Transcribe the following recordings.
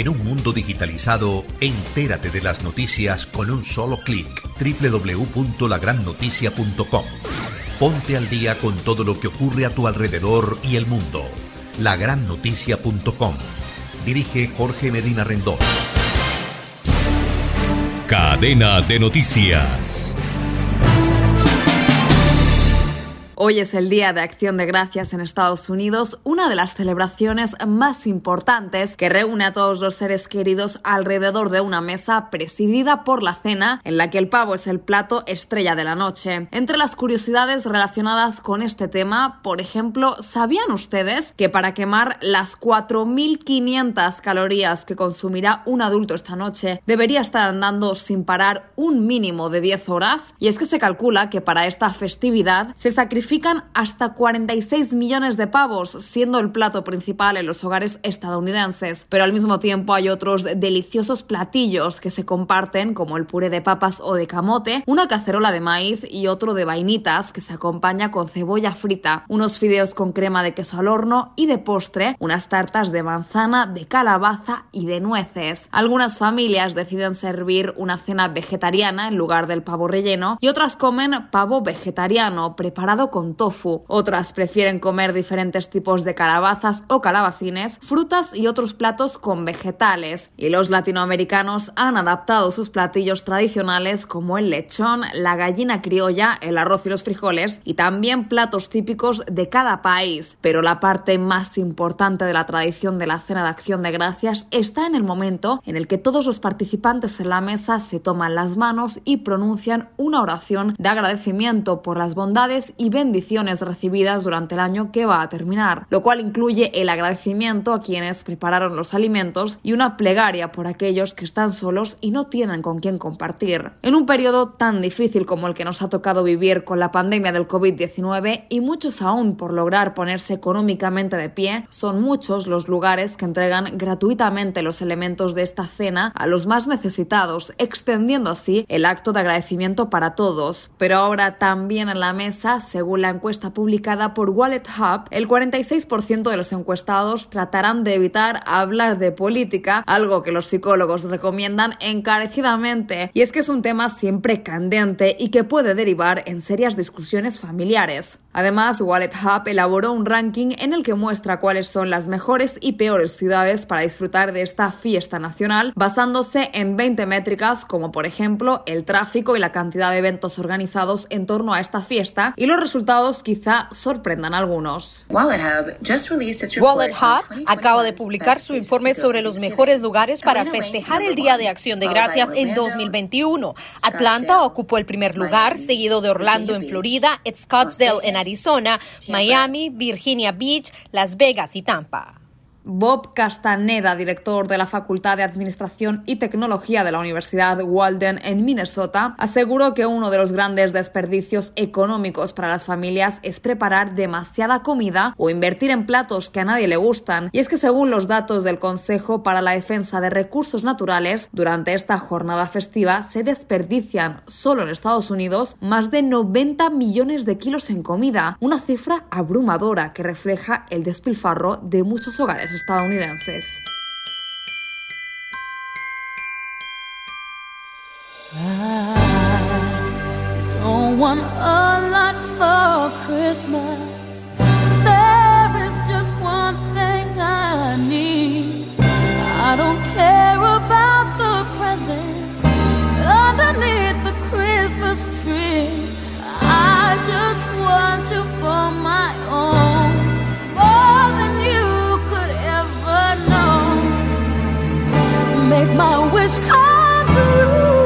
En un mundo digitalizado, entérate de las noticias con un solo clic. www.lagrannoticia.com. Ponte al día con todo lo que ocurre a tu alrededor y el mundo. Lagrannoticia.com. Dirige Jorge Medina Rendón. Cadena de noticias. Hoy es el Día de Acción de Gracias en Estados Unidos, una de las celebraciones más importantes que reúne a todos los seres queridos alrededor de una mesa presidida por la cena, en la que el pavo es el plato estrella de la noche. Entre las curiosidades relacionadas con este tema, por ejemplo, ¿sabían ustedes que para quemar las 4.500 calorías que consumirá un adulto esta noche debería estar andando sin parar un mínimo de 10 horas? Y es que se calcula que para esta festividad se sacrifica hasta 46 millones de pavos, siendo el plato principal en los hogares estadounidenses. Pero al mismo tiempo hay otros deliciosos platillos que se comparten, como el puré de papas o de camote, una cacerola de maíz y otro de vainitas que se acompaña con cebolla frita, unos fideos con crema de queso al horno y de postre unas tartas de manzana, de calabaza y de nueces. Algunas familias deciden servir una cena vegetariana en lugar del pavo relleno y otras comen pavo vegetariano preparado con tofu. Otras prefieren comer diferentes tipos de calabazas o calabacines, frutas y otros platos con vegetales. Y los latinoamericanos han adaptado sus platillos tradicionales como el lechón, la gallina criolla, el arroz y los frijoles y también platos típicos de cada país. Pero la parte más importante de la tradición de la cena de acción de gracias está en el momento en el que todos los participantes en la mesa se toman las manos y pronuncian una oración de agradecimiento por las bondades y bendiciones bendiciones recibidas durante el año que va a terminar, lo cual incluye el agradecimiento a quienes prepararon los alimentos y una plegaria por aquellos que están solos y no tienen con quién compartir. En un periodo tan difícil como el que nos ha tocado vivir con la pandemia del COVID-19 y muchos aún por lograr ponerse económicamente de pie, son muchos los lugares que entregan gratuitamente los elementos de esta cena a los más necesitados, extendiendo así el acto de agradecimiento para todos. Pero ahora también en la mesa, según la encuesta publicada por Wallet Hub, el 46% de los encuestados tratarán de evitar hablar de política, algo que los psicólogos recomiendan encarecidamente. Y es que es un tema siempre candente y que puede derivar en serias discusiones familiares. Además, Wallet Hub elaboró un ranking en el que muestra cuáles son las mejores y peores ciudades para disfrutar de esta fiesta nacional, basándose en 20 métricas como por ejemplo el tráfico y la cantidad de eventos organizados en torno a esta fiesta, y los resultados quizá sorprendan a algunos. Wallet Hub acaba de publicar su informe sobre los mejores lugares para festejar el Día de Acción de Gracias en 2021. Atlanta ocupó el primer lugar, seguido de Orlando en Florida, Scottsdale en Arizona, Miami, Virginia Beach, Las Vegas y Tampa. Bob Castaneda, director de la Facultad de Administración y Tecnología de la Universidad Walden en Minnesota, aseguró que uno de los grandes desperdicios económicos para las familias es preparar demasiada comida o invertir en platos que a nadie le gustan. Y es que según los datos del Consejo para la Defensa de Recursos Naturales, durante esta jornada festiva se desperdician solo en Estados Unidos más de 90 millones de kilos en comida, una cifra abrumadora que refleja el despilfarro de muchos hogares estadounidenses. I don't want a lot for Christmas. There is just one thing I need. I don't care about the presents underneath the Christmas tree. I just want you my wish come true.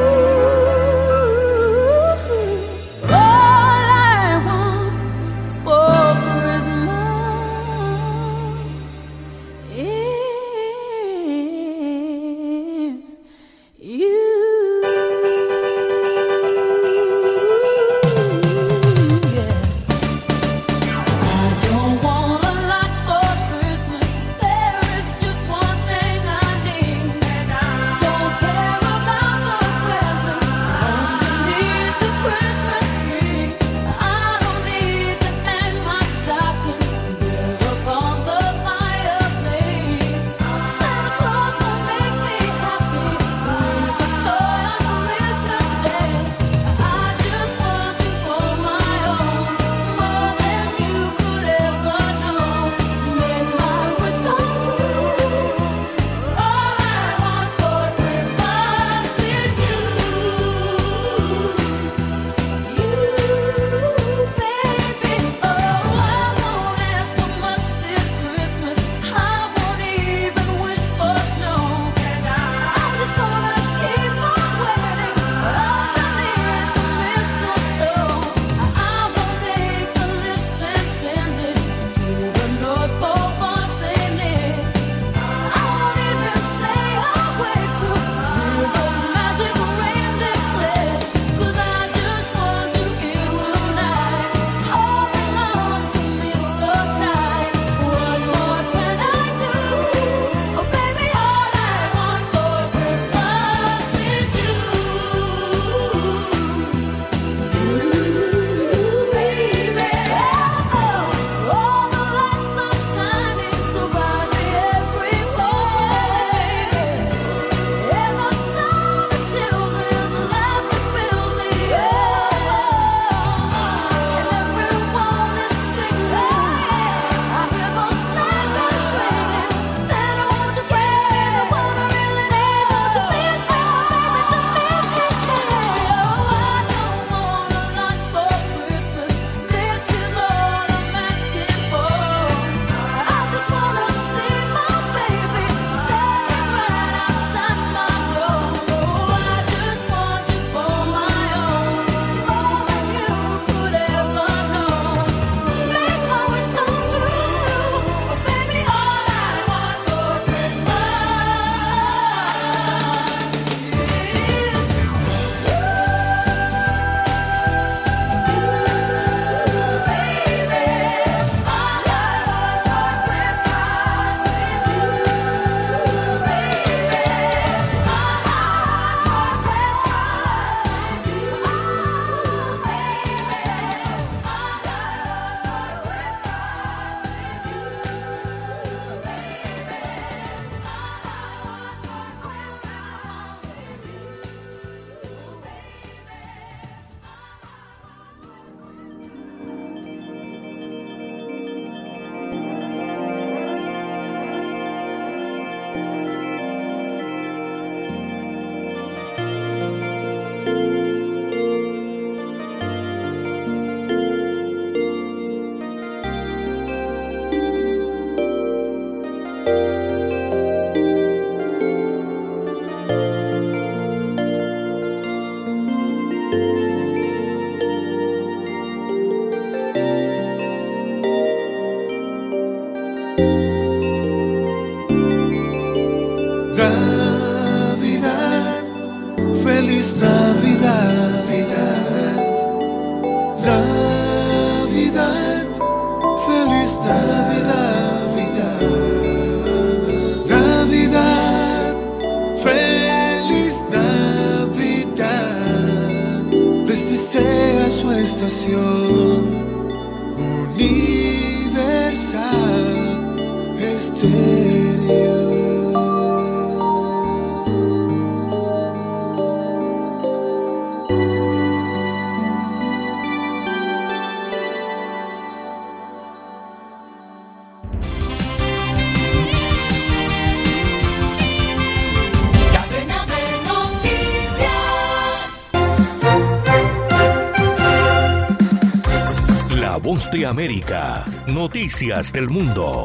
De América. Noticias del Mundo.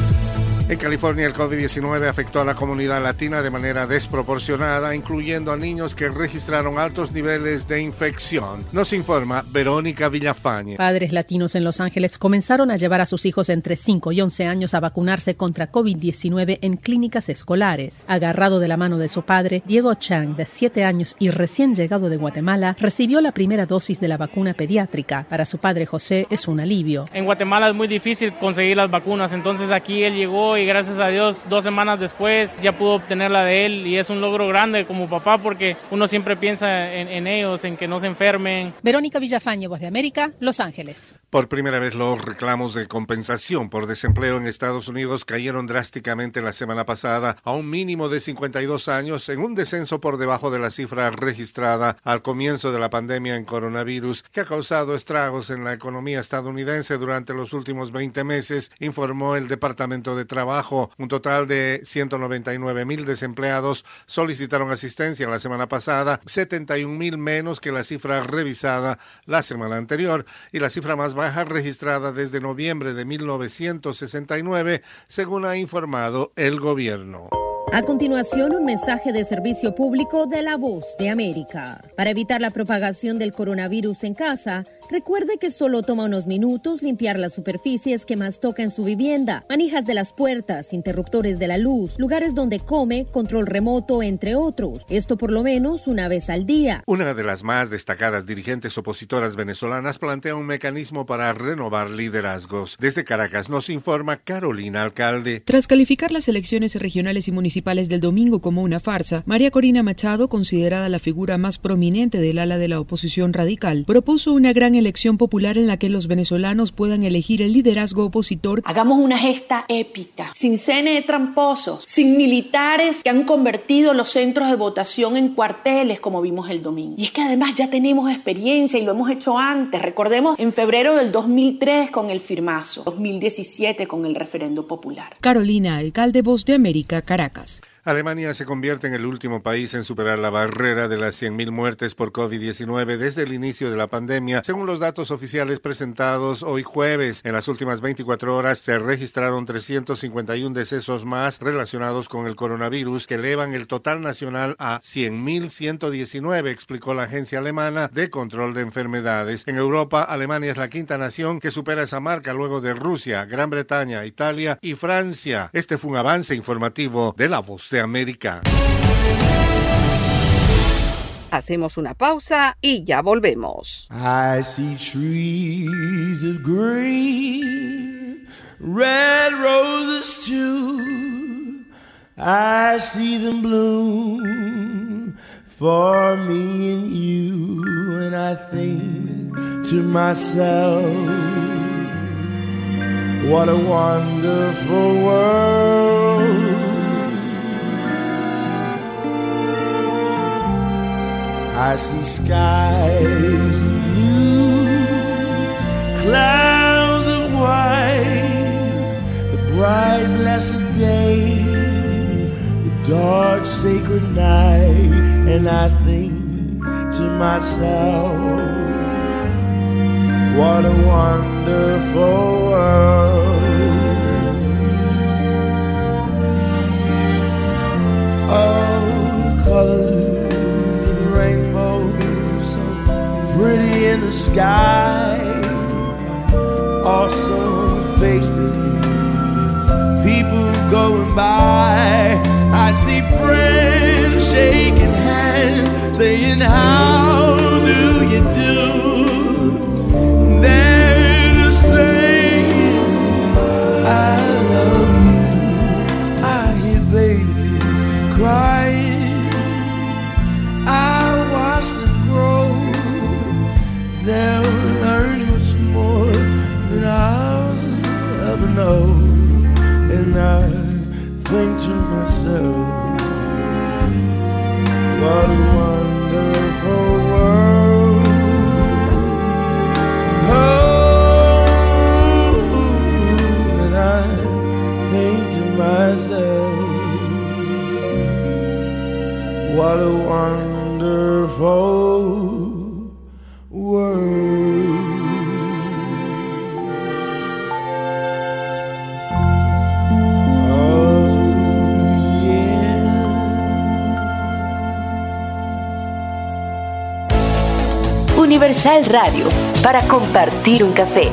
En California el COVID-19 afectó a la comunidad latina de manera desproporcionada, incluyendo a niños que registraron altos niveles de infección. Nos informa Verónica Villafañe. Padres latinos en Los Ángeles comenzaron a llevar a sus hijos entre 5 y 11 años a vacunarse contra COVID-19 en clínicas escolares. Agarrado de la mano de su padre, Diego Chang, de 7 años y recién llegado de Guatemala, recibió la primera dosis de la vacuna pediátrica. Para su padre José es un alivio. En Guatemala es muy difícil conseguir las vacunas, entonces aquí él llegó y gracias a Dios dos semanas después ya pudo obtener la de él y es un logro grande como papá porque uno siempre piensa en, ellos, en que no se enfermen. Verónica Villafañe, Voz de América, Los Ángeles. Por primera vez los reclamos de compensación por desempleo en Estados Unidos cayeron drásticamente la semana pasada a un mínimo de 52 años en un descenso por debajo de la cifra registrada al comienzo de la pandemia en coronavirus que ha causado estragos en la economía estadounidense durante los últimos 20 meses, informó el Departamento de Trabajo. Un total de 199 mil desempleados solicitaron asistencia la semana pasada, 71 mil menos que la cifra revisada la semana anterior y la cifra más baja registrada desde noviembre de 1969, según ha informado el gobierno. A continuación, un mensaje de servicio público de la voz de América. Para evitar la propagación del coronavirus en casa, recuerde que solo toma unos minutos limpiar las superficies que más toca en su vivienda, manijas de las puertas, interruptores de la luz, lugares donde come, control remoto, entre otros. Esto por lo menos una vez al día. Una de las más destacadas dirigentes opositoras venezolanas plantea un mecanismo para renovar liderazgos. Desde Caracas nos informa Carolina Alcalde. Tras calificar las elecciones regionales y municipales, del domingo como una farsa, María Corina Machado, considerada la figura más prominente del ala de la oposición radical, propuso una gran elección popular en la que los venezolanos puedan elegir el liderazgo opositor. Hagamos una gesta épica, sin CNE tramposos, sin militares que han convertido los centros de votación en cuarteles como vimos el domingo. Y es que además ya tenemos experiencia y lo hemos hecho antes. Recordemos en febrero del 2003 con el firmazo, 2017 con el referendo popular. Carolina, alcalde Voz de América, Caracas. Alemania se convierte en el último país en superar la barrera de las 100.000 muertes por COVID-19 desde el inicio de la pandemia, según los datos oficiales presentados hoy jueves. En las últimas 24 horas se registraron 351 decesos más relacionados con el coronavirus, que elevan el total nacional a 100.119, explicó la agencia alemana de control de enfermedades. En Europa, Alemania es la quinta nación que supera esa marca luego de Rusia, Gran Bretaña, Italia y Francia. Este fue un avance informativo de la voz de América. Hacemos una pausa y ya volvemos. I see trees of green, red roses too. I see them bloom for me and you, and I think to myself, what a wonderful world. I see skies of blue, clouds of white, the bright blessed day, the dark sacred night, and I think to myself, what a wonderful world. The sky, also faces people going by. I see friends shaking hands, saying, How do you do? Universal Radio, para compartir un café.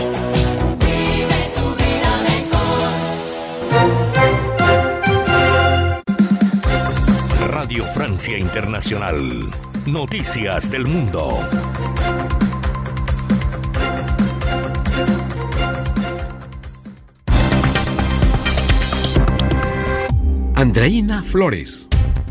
Radio Francia Internacional. Noticias del Mundo. Andreina Flores.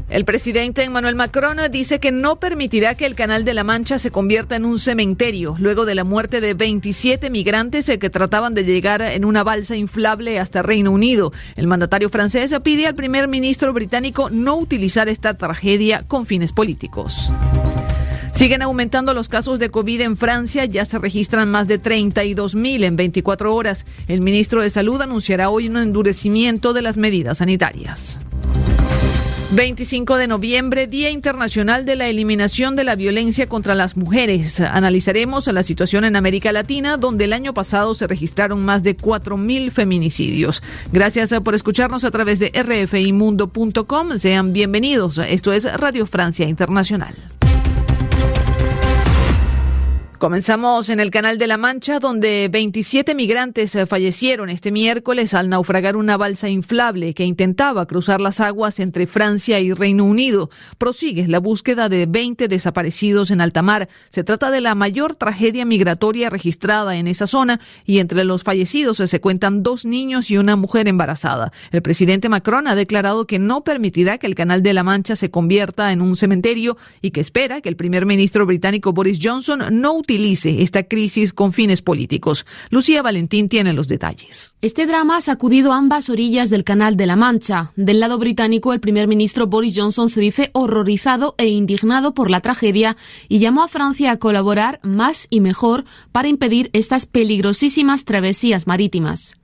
El presidente Emmanuel Macron dice que no permitirá que el Canal de la Mancha se convierta en un cementerio luego de la muerte de 27 migrantes que trataban de llegar en una balsa inflable hasta Reino Unido. El mandatario francés pide al primer ministro británico no utilizar esta tragedia con fines políticos. Siguen aumentando los casos de COVID en Francia, ya se registran más de 32 mil en 24 horas. El ministro de Salud anunciará hoy un endurecimiento de las medidas sanitarias. 25 de noviembre, Día Internacional de la Eliminación de la Violencia contra las Mujeres. Analizaremos la situación en América Latina, donde el año pasado se registraron más de 4.000 feminicidios. Gracias por escucharnos a través de rfimundo.com. Sean bienvenidos. Esto es Radio Francia Internacional. Comenzamos en el Canal de la Mancha, donde 27 migrantes eh, fallecieron este miércoles al naufragar una balsa inflable que intentaba cruzar las aguas entre Francia y Reino Unido. Prosigue la búsqueda de 20 desaparecidos en alta mar. Se trata de la mayor tragedia migratoria registrada en esa zona y entre los fallecidos se cuentan dos niños y una mujer embarazada. El presidente Macron ha declarado que no permitirá que el Canal de la Mancha se convierta en un cementerio y que espera que el primer ministro británico Boris Johnson no utilice esta crisis con fines políticos. Lucía Valentín tiene los detalles. Este drama ha sacudido ambas orillas del Canal de la Mancha. Del lado británico, el primer ministro Boris Johnson se dice horrorizado e indignado por la tragedia y llamó a Francia a colaborar más y mejor para impedir estas peligrosísimas travesías marítimas.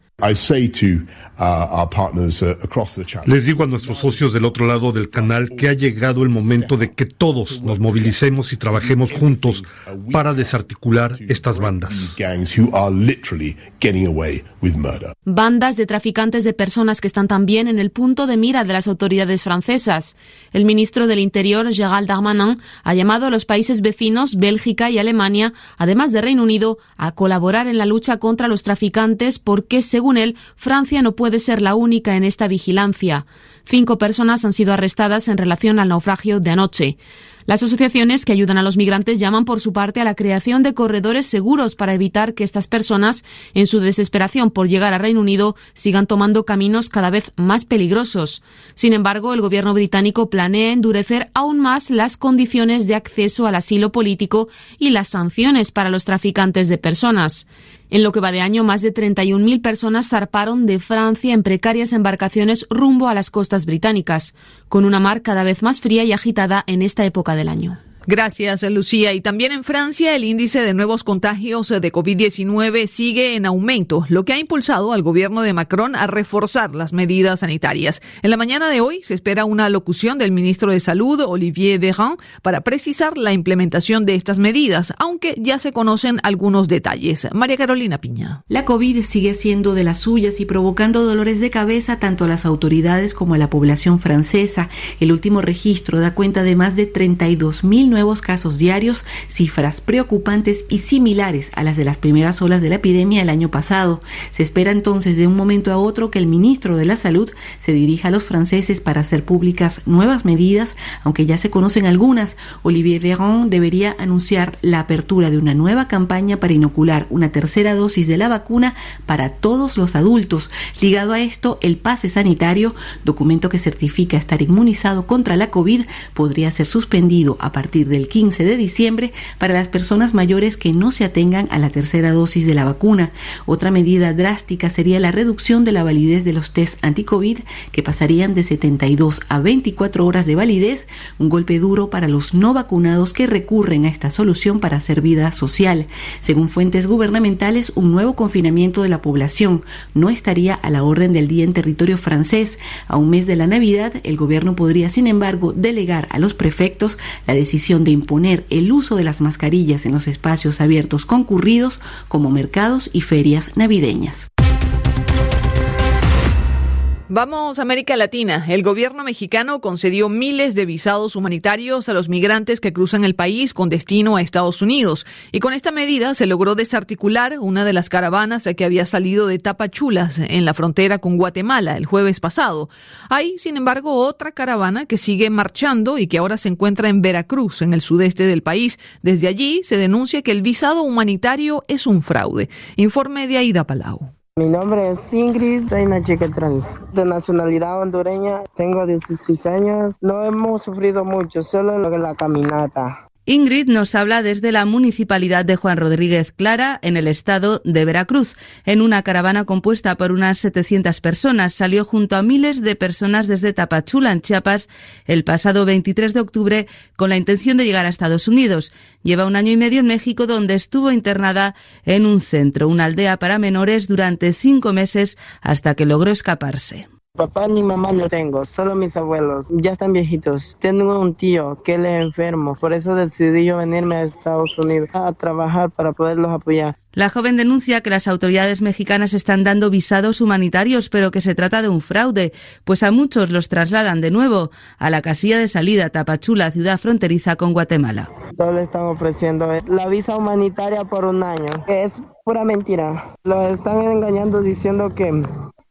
Les digo a nuestros socios del otro lado del canal que ha llegado el momento de que todos nos movilicemos y trabajemos juntos para desarticular estas bandas. Bandas de traficantes de personas que están también en el punto de mira de las autoridades francesas. El ministro del Interior, Gérald Darmanin, ha llamado a los países vecinos, Bélgica y Alemania, además de Reino Unido, a colaborar en la lucha contra los traficantes porque, según él, Francia no puede ser la única en esta vigilancia. Cinco personas han sido arrestadas en relación al naufragio de anoche. Las asociaciones que ayudan a los migrantes llaman por su parte a la creación de corredores seguros para evitar que estas personas, en su desesperación por llegar a Reino Unido, sigan tomando caminos cada vez más peligrosos. Sin embargo, el gobierno británico planea endurecer aún más las condiciones de acceso al asilo político y las sanciones para los traficantes de personas. En lo que va de año, más de 31.000 personas zarparon de Francia en precarias embarcaciones rumbo a las costas británicas, con una mar cada vez más fría y agitada en esta época del año. Gracias, Lucía. Y también en Francia el índice de nuevos contagios de COVID-19 sigue en aumento, lo que ha impulsado al gobierno de Macron a reforzar las medidas sanitarias. En la mañana de hoy se espera una locución del ministro de Salud, Olivier Véran, para precisar la implementación de estas medidas, aunque ya se conocen algunos detalles. María Carolina Piña. La COVID sigue haciendo de las suyas y provocando dolores de cabeza tanto a las autoridades como a la población francesa. El último registro da cuenta de más de 32.000 nuevos casos diarios, cifras preocupantes y similares a las de las primeras olas de la epidemia el año pasado. Se espera entonces de un momento a otro que el ministro de la Salud se dirija a los franceses para hacer públicas nuevas medidas, aunque ya se conocen algunas. Olivier Véran debería anunciar la apertura de una nueva campaña para inocular una tercera dosis de la vacuna para todos los adultos. Ligado a esto, el pase sanitario, documento que certifica estar inmunizado contra la COVID, podría ser suspendido a partir del 15 de diciembre para las personas mayores que no se atengan a la tercera dosis de la vacuna. Otra medida drástica sería la reducción de la validez de los test anti-COVID, que pasarían de 72 a 24 horas de validez, un golpe duro para los no vacunados que recurren a esta solución para hacer vida social. Según fuentes gubernamentales, un nuevo confinamiento de la población no estaría a la orden del día en territorio francés. A un mes de la Navidad, el gobierno podría, sin embargo, delegar a los prefectos la decisión de imponer el uso de las mascarillas en los espacios abiertos concurridos como mercados y ferias navideñas. Vamos a América Latina. El gobierno mexicano concedió miles de visados humanitarios a los migrantes que cruzan el país con destino a Estados Unidos. Y con esta medida se logró desarticular una de las caravanas que había salido de Tapachulas en la frontera con Guatemala el jueves pasado. Hay, sin embargo, otra caravana que sigue marchando y que ahora se encuentra en Veracruz, en el sudeste del país. Desde allí se denuncia que el visado humanitario es un fraude. Informe de Aida Palau. Mi nombre es Ingrid, soy una chica trans, de nacionalidad hondureña, tengo 16 años, no hemos sufrido mucho, solo lo de la caminata. Ingrid nos habla desde la municipalidad de Juan Rodríguez Clara, en el estado de Veracruz. En una caravana compuesta por unas 700 personas, salió junto a miles de personas desde Tapachula, en Chiapas, el pasado 23 de octubre, con la intención de llegar a Estados Unidos. Lleva un año y medio en México, donde estuvo internada en un centro, una aldea para menores, durante cinco meses, hasta que logró escaparse. Papá ni mamá no tengo, solo mis abuelos. Ya están viejitos. Tengo un tío que él es enfermo, por eso decidí yo venirme a Estados Unidos a trabajar para poderlos apoyar. La joven denuncia que las autoridades mexicanas están dando visados humanitarios, pero que se trata de un fraude, pues a muchos los trasladan de nuevo a la casilla de salida Tapachula, ciudad fronteriza con Guatemala. Solo están ofreciendo la visa humanitaria por un año, es pura mentira. Lo están engañando diciendo que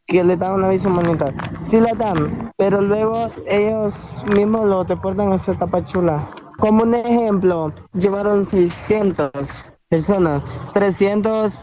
que le dan una visa humanitaria. Sí la dan, pero luego ellos mismos lo deportan hacia Tapachula. Como un ejemplo, llevaron 600 personas. 300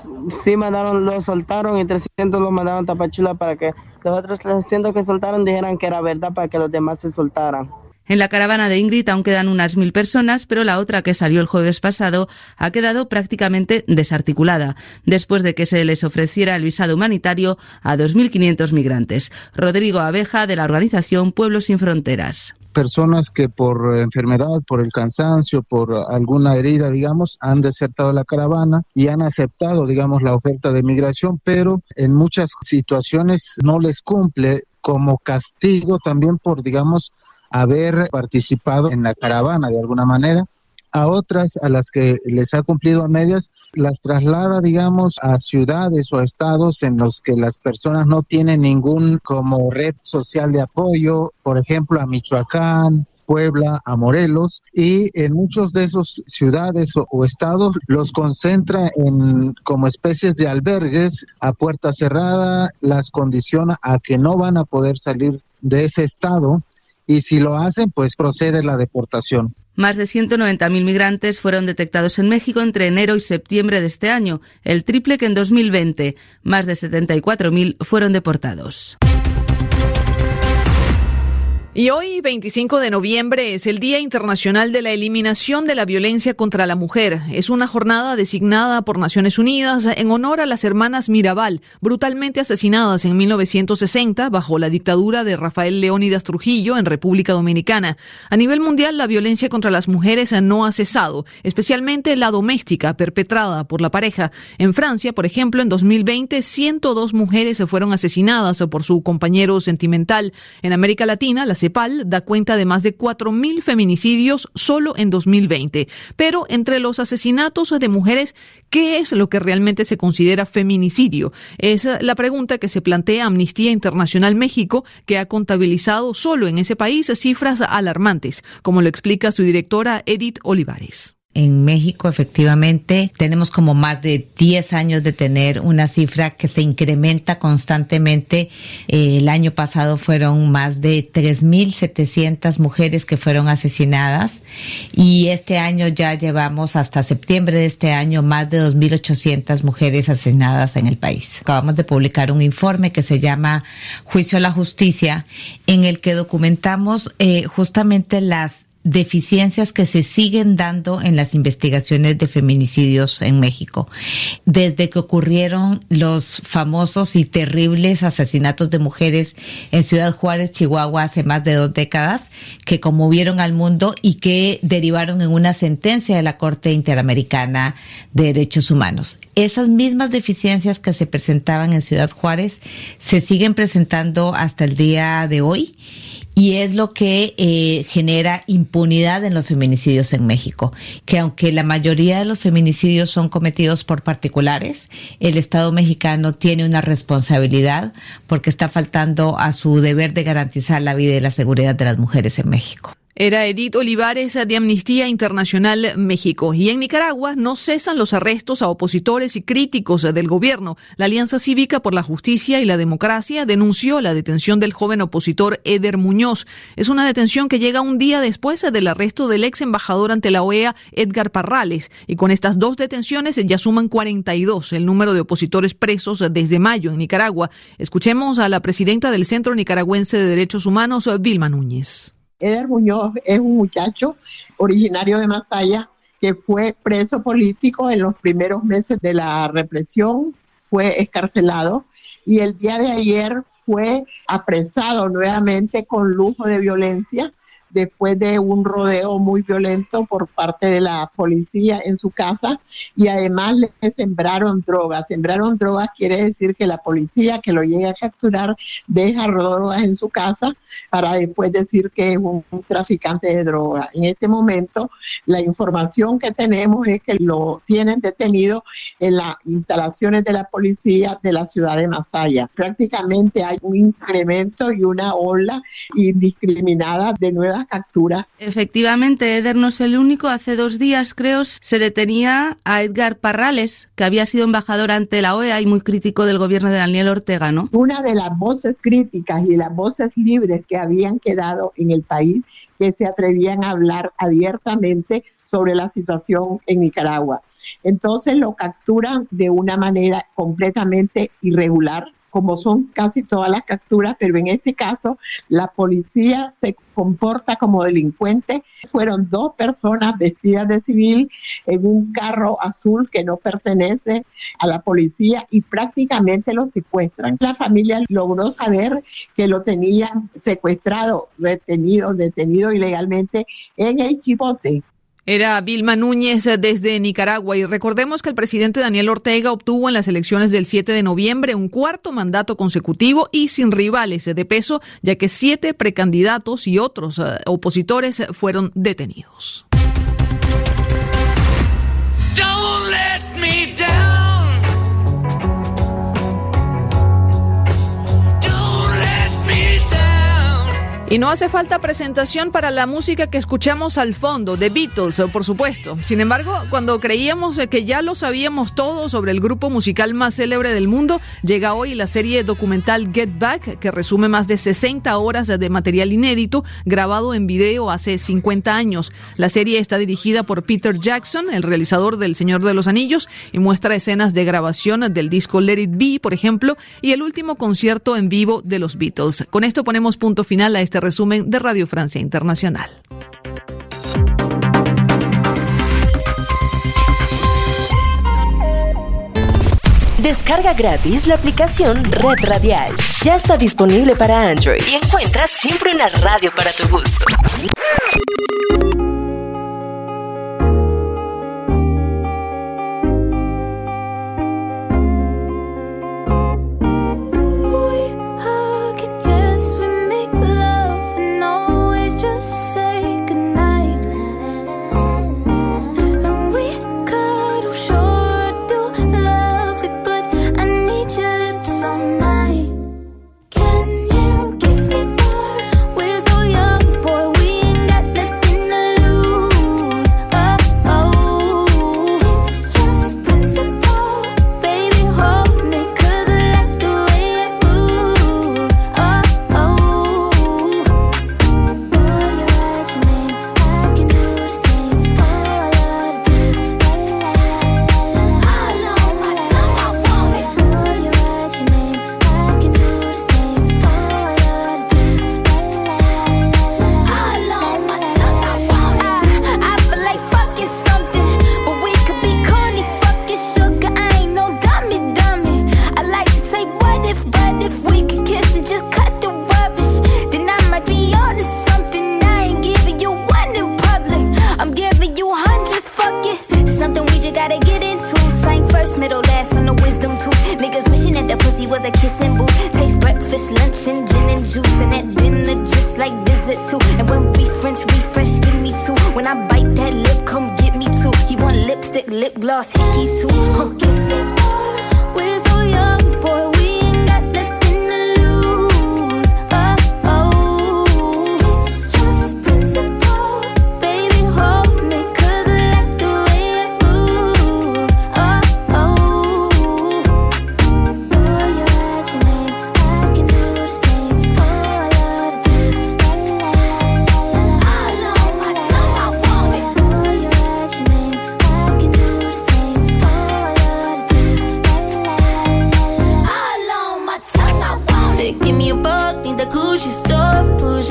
sí mandaron, lo soltaron y 300 lo mandaron a Tapachula para que los otros 300 que soltaron dijeran que era verdad para que los demás se soltaran. En la caravana de Ingrid aún quedan unas mil personas, pero la otra que salió el jueves pasado ha quedado prácticamente desarticulada, después de que se les ofreciera el visado humanitario a 2.500 migrantes. Rodrigo Abeja, de la organización Pueblos sin Fronteras personas que por enfermedad, por el cansancio, por alguna herida, digamos, han desertado la caravana y han aceptado, digamos, la oferta de migración, pero en muchas situaciones no les cumple como castigo también por, digamos, haber participado en la caravana de alguna manera. A otras, a las que les ha cumplido a medias, las traslada, digamos, a ciudades o a estados en los que las personas no tienen ningún como red social de apoyo, por ejemplo, a Michoacán, Puebla, a Morelos, y en muchos de esos ciudades o, o, estados los concentra en como especies de albergues a puerta cerrada, las condiciona a que no van a poder salir de ese estado y si lo hacen, pues procede la deportación. Más de 190.000 migrantes fueron detectados en México entre enero y septiembre de este año, el triple que en 2020. Más de 74.000 fueron deportados. Y hoy, 25 de noviembre, es el Día Internacional de la Eliminación de la Violencia contra la Mujer. Es una jornada designada por Naciones Unidas en honor a las hermanas Mirabal, brutalmente asesinadas en 1960 bajo la dictadura de Rafael Leónidas Trujillo en República Dominicana. A nivel mundial, la violencia contra las mujeres no ha cesado, especialmente la doméstica perpetrada por la pareja. En Francia, por ejemplo, en 2020, 102 mujeres fueron asesinadas por su compañero sentimental. En América Latina, las CEPAL da cuenta de más de 4.000 feminicidios solo en 2020. Pero entre los asesinatos de mujeres, ¿qué es lo que realmente se considera feminicidio? Es la pregunta que se plantea Amnistía Internacional México, que ha contabilizado solo en ese país cifras alarmantes, como lo explica su directora Edith Olivares. En México, efectivamente, tenemos como más de 10 años de tener una cifra que se incrementa constantemente. Eh, el año pasado fueron más de 3.700 mujeres que fueron asesinadas y este año ya llevamos hasta septiembre de este año más de 2.800 mujeres asesinadas en el país. Acabamos de publicar un informe que se llama Juicio a la Justicia en el que documentamos eh, justamente las deficiencias que se siguen dando en las investigaciones de feminicidios en México. Desde que ocurrieron los famosos y terribles asesinatos de mujeres en Ciudad Juárez, Chihuahua, hace más de dos décadas, que conmovieron al mundo y que derivaron en una sentencia de la Corte Interamericana de Derechos Humanos. Esas mismas deficiencias que se presentaban en Ciudad Juárez se siguen presentando hasta el día de hoy y es lo que eh, genera impunidad en los feminicidios en México, que aunque la mayoría de los feminicidios son cometidos por particulares, el Estado mexicano tiene una responsabilidad porque está faltando a su deber de garantizar la vida y la seguridad de las mujeres en México. Era Edith Olivares de Amnistía Internacional México. Y en Nicaragua no cesan los arrestos a opositores y críticos del gobierno. La Alianza Cívica por la Justicia y la Democracia denunció la detención del joven opositor Eder Muñoz. Es una detención que llega un día después del arresto del ex embajador ante la OEA, Edgar Parrales. Y con estas dos detenciones ya suman 42 el número de opositores presos desde mayo en Nicaragua. Escuchemos a la presidenta del Centro Nicaragüense de Derechos Humanos, Vilma Núñez. Eder Muñoz es un muchacho originario de Masaya que fue preso político en los primeros meses de la represión, fue escarcelado y el día de ayer fue apresado nuevamente con lujo de violencia después de un rodeo muy violento por parte de la policía en su casa y además le sembraron drogas. Sembraron drogas quiere decir que la policía que lo llega a capturar deja drogas en su casa para después decir que es un, traficante de drogas. En este momento la información que tenemos es que lo tienen detenido en las instalaciones de la policía de la ciudad de Masaya. Prácticamente hay un incremento y una ola indiscriminada de nuevas captura. Efectivamente, Eder no es el único. Hace dos días, creo, se detenía a Edgar Parrales, que había sido embajador ante la OEA y muy crítico del gobierno de Daniel Ortega, ¿no? Una de las voces críticas y las voces libres que habían quedado en el país, que se atrevían a hablar abiertamente sobre la situación en Nicaragua. Entonces lo capturan de una manera completamente irregular, como son casi todas las capturas, pero en este caso la policía se comporta como delincuente. Fueron dos personas vestidas de civil en un carro azul que no pertenece a la policía y prácticamente lo secuestran. La familia logró saber que lo tenían secuestrado, retenido, detenido ilegalmente en el chipote. Era Vilma Núñez desde Nicaragua y recordemos que el presidente Daniel Ortega obtuvo en las elecciones del 7 de noviembre un cuarto mandato consecutivo y sin rivales de peso, ya que siete precandidatos y otros opositores fueron detenidos. Y no hace falta presentación para la música que escuchamos al fondo, de Beatles, por supuesto. Sin embargo, cuando creíamos que ya lo sabíamos todo sobre el grupo musical más célebre del mundo, llega hoy la serie documental Get Back, que resume más de 60 horas de material inédito grabado en video hace 50 años. La serie está dirigida por Peter Jackson, el realizador del Señor de los Anillos, y muestra escenas de grabación del disco Let It Be, por ejemplo, y el último concierto en vivo de los Beatles. Con esto ponemos punto final a resumen de Radio Francia Internacional. Descarga gratis la aplicación Red Radial. Ya está disponible para Android y encuentras siempre una radio para tu gusto.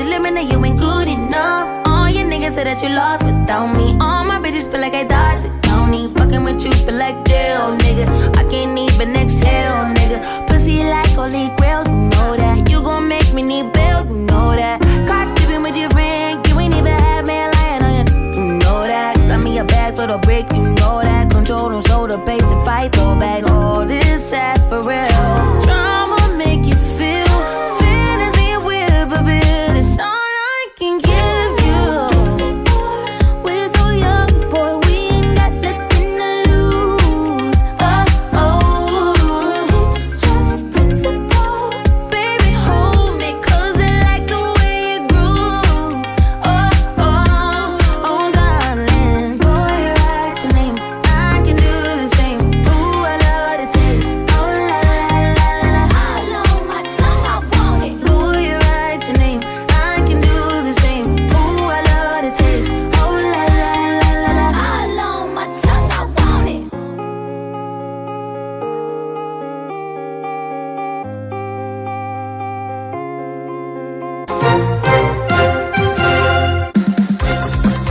Your limit, now you ain't good enough. All your niggas say that you lost without me. All my bitches feel like I dodged the county. Fucking with you feel like jail, nigga. I can't even exhale, nigga. Pussy like holy grail, you know that. You gon' make me need bail, you know that. Caught dipping with your friend, you ain't even have me lying on you. You know that. Got me a bag for the brick, you know that. Control them shoulder pace and fight, throw back all this ass for real.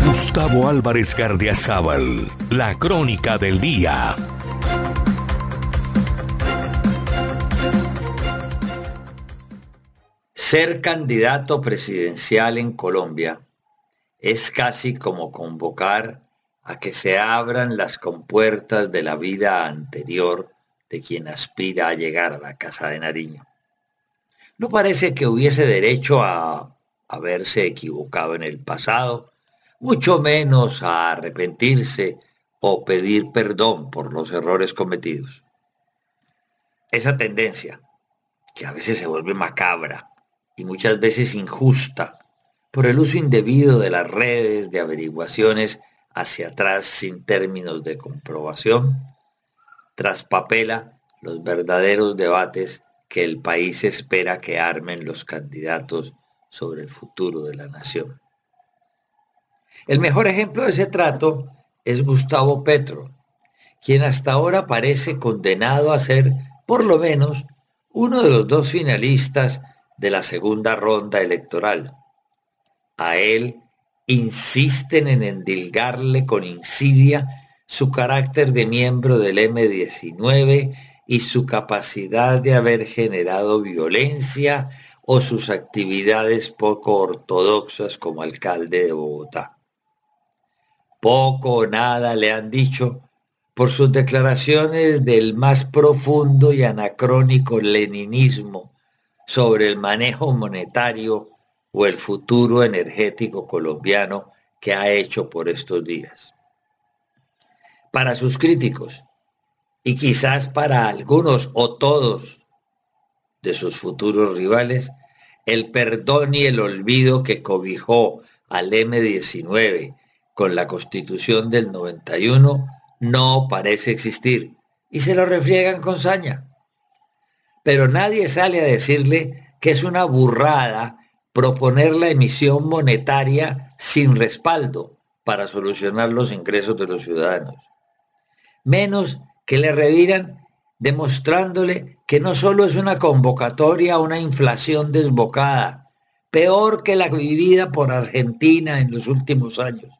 Gustavo Álvarez Gardiazabal, la crónica del día. Ser candidato presidencial en Colombia es casi como convocar a que se abran las compuertas de la vida anterior de quien aspira a llegar a la Casa de Nariño. No parece que hubiese derecho a haberse equivocado en el pasado, mucho menos a arrepentirse o pedir perdón por los errores cometidos. Esa tendencia, que a veces se vuelve macabra y muchas veces injusta por el uso indebido de las redes de averiguaciones hacia atrás sin términos de comprobación, traspapela los verdaderos debates que el país espera que armen los candidatos sobre el futuro de la nación. El mejor ejemplo de ese trato es Gustavo Petro, quien hasta ahora parece condenado a ser, por lo menos, uno de los dos finalistas de la segunda ronda electoral. A él insisten en endilgarle con insidia su carácter de miembro del M-19 y su capacidad de haber generado violencia o sus actividades poco ortodoxas como alcalde de Bogotá. Poco o nada le han dicho por sus declaraciones del más profundo y anacrónico leninismo sobre el manejo monetario o el futuro energético colombiano que ha hecho por estos días. Para sus críticos, y quizás para algunos o todos de sus futuros rivales, el perdón y el olvido que cobijó al M19 con la constitución del 91 no parece existir y se lo refriegan con saña. Pero nadie sale a decirle que es una burrada proponer la emisión monetaria sin respaldo para solucionar los ingresos de los ciudadanos. Menos que le reviran demostrándole que no solo es una convocatoria a una inflación desbocada, peor que la vivida por Argentina en los últimos años,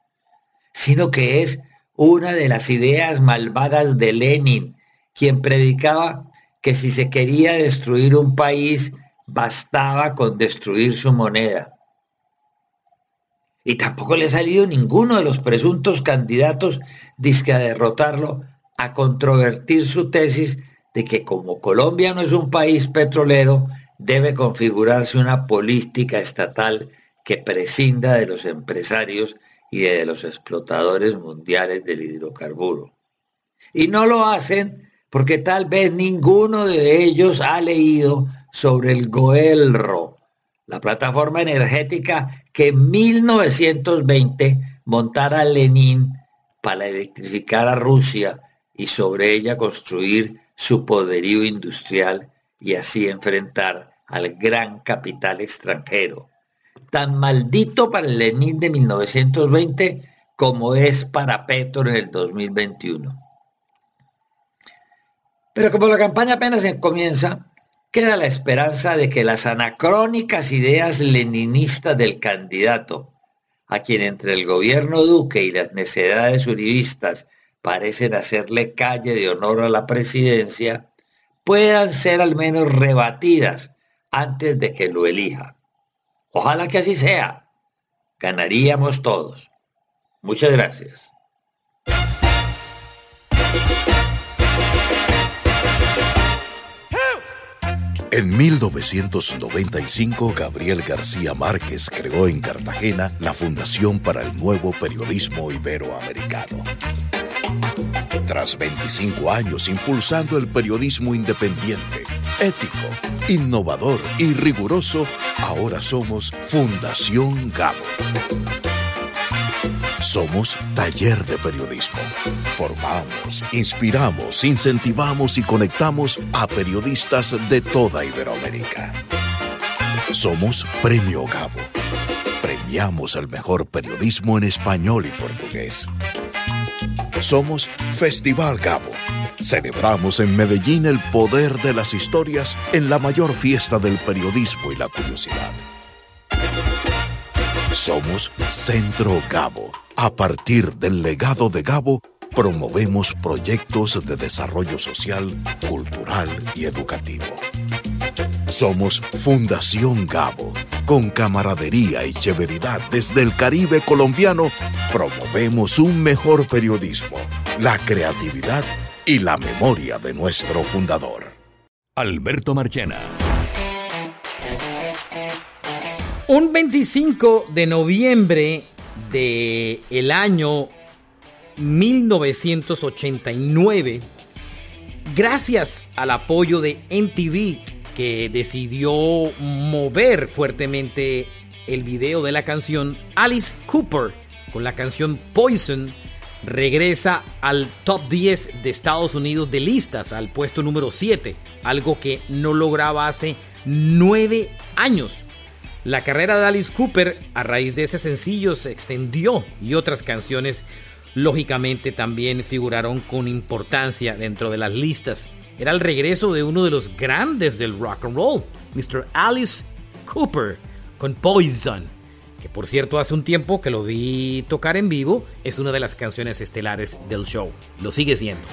sino que es una de las ideas malvadas de Lenin, quien predicaba que si se quería destruir un país, bastaba con destruir su moneda. Y tampoco le ha salido ninguno de los presuntos candidatos disque a derrotarlo a controvertir su tesis de que como Colombia no es un país petrolero, debe configurarse una política estatal que prescinda de los empresarios y de los explotadores mundiales del hidrocarburo. Y no lo hacen porque tal vez ninguno de ellos ha leído sobre el Goelro, la plataforma energética que en 1920 montara Lenin para electrificar a Rusia y sobre ella construir su poderío industrial y así enfrentar al gran capital extranjero, tan maldito para Lenin de 1920 como es para Petro en el 2021. Pero como la campaña apenas comienza, queda la esperanza de que las anacrónicas ideas leninistas del candidato, a quien entre el gobierno Duque y las necedades uribistas parecen hacerle calle de honor a la presidencia, puedan ser al menos rebatidas antes de que lo elija. Ojalá que así sea. Ganaríamos todos. Muchas gracias. En 1995, Gabriel García Márquez creó en Cartagena la Fundación para el Nuevo Periodismo Iberoamericano. Tras 25 años impulsando el periodismo independiente, ético, innovador y riguroso, ahora somos Fundación Gabo. Somos taller de periodismo. Formamos, inspiramos, incentivamos y conectamos a periodistas de toda Iberoamérica. Somos Premio Gabo. Premiamos el mejor periodismo en español y portugués. Somos Festival Gabo. Celebramos en Medellín el poder de las historias en la mayor fiesta del periodismo y la curiosidad. Somos Centro Gabo. A partir del legado de Gabo, promovemos proyectos de desarrollo social, cultural y educativo. Somos Fundación Gabo. Con camaradería y severidad desde el Caribe colombiano, promovemos un mejor periodismo, la creatividad y la memoria de nuestro fundador. Alberto Marchena. Un 25 de noviembre de el año 1989, gracias al apoyo de NTV que decidió mover fuertemente el video de la canción, Alice Cooper con la canción Poison regresa al top 10 de Estados Unidos de listas, al puesto número 7, algo que no lograba hace 9 años. La carrera de Alice Cooper a raíz de ese sencillo se extendió y otras canciones lógicamente también figuraron con importancia dentro de las listas. Era el regreso de uno de los grandes del rock and roll, Mr. Alice Cooper, con Poison, que por cierto hace un tiempo que lo vi tocar en vivo, es una de las canciones estelares del show. Lo sigue siendo.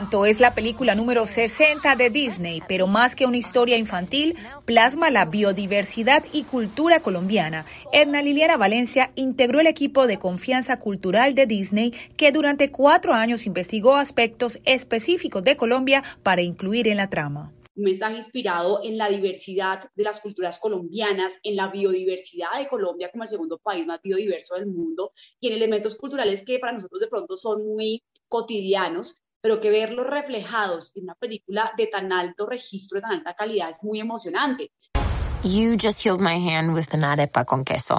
Encanto es la película número 60 de Disney, pero más que una historia infantil, plasma la biodiversidad y cultura colombiana. Edna Liliana Valencia integró el equipo de confianza cultural de Disney que durante cuatro años investigó aspectos específicos de Colombia para incluir en la trama un mensaje inspirado en la diversidad de las culturas colombianas, en la biodiversidad de Colombia como el segundo país más biodiverso del mundo y en elementos culturales que para nosotros de pronto son muy cotidianos, pero que verlos reflejados en una película de tan alto registro, de tan alta calidad, es muy emocionante. You just healed my hand with an arepa con queso.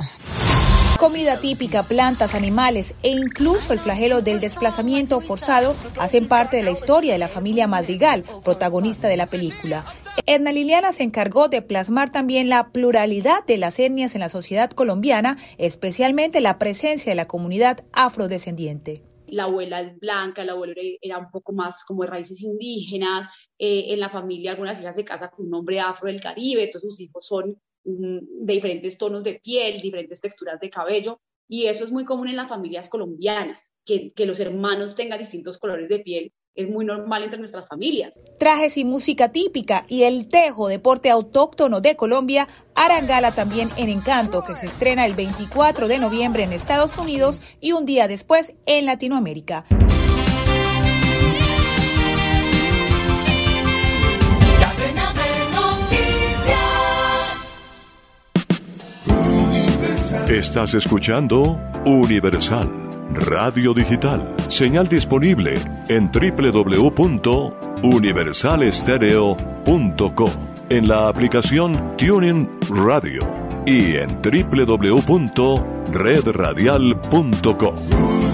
Comida típica, plantas, animales e incluso el flagelo del desplazamiento forzado hacen parte de la historia de la familia Madrigal, protagonista de la película. Edna Liliana se encargó de plasmar también la pluralidad de las etnias en la sociedad colombiana, especialmente la presencia de la comunidad afrodescendiente la abuela es blanca, la abuela era un poco más como de raíces indígenas, eh, en la familia algunas hijas se casan con un hombre afro del Caribe, todos sus hijos son mm, de diferentes tonos de piel, diferentes texturas de cabello, y eso es muy común en las familias colombianas, que, que los hermanos tengan distintos colores de piel es muy normal entre nuestras familias. Trajes y música típica y el tejo, deporte autóctono de Colombia, harán gala también en Encanto, que se estrena el 24 de noviembre en Estados Unidos y un día después en Latinoamérica. Estás escuchando Universal, Radio Digital Señal disponible en www.universalestereo.co, en la aplicación Tuning Radio y en www.redradial.co.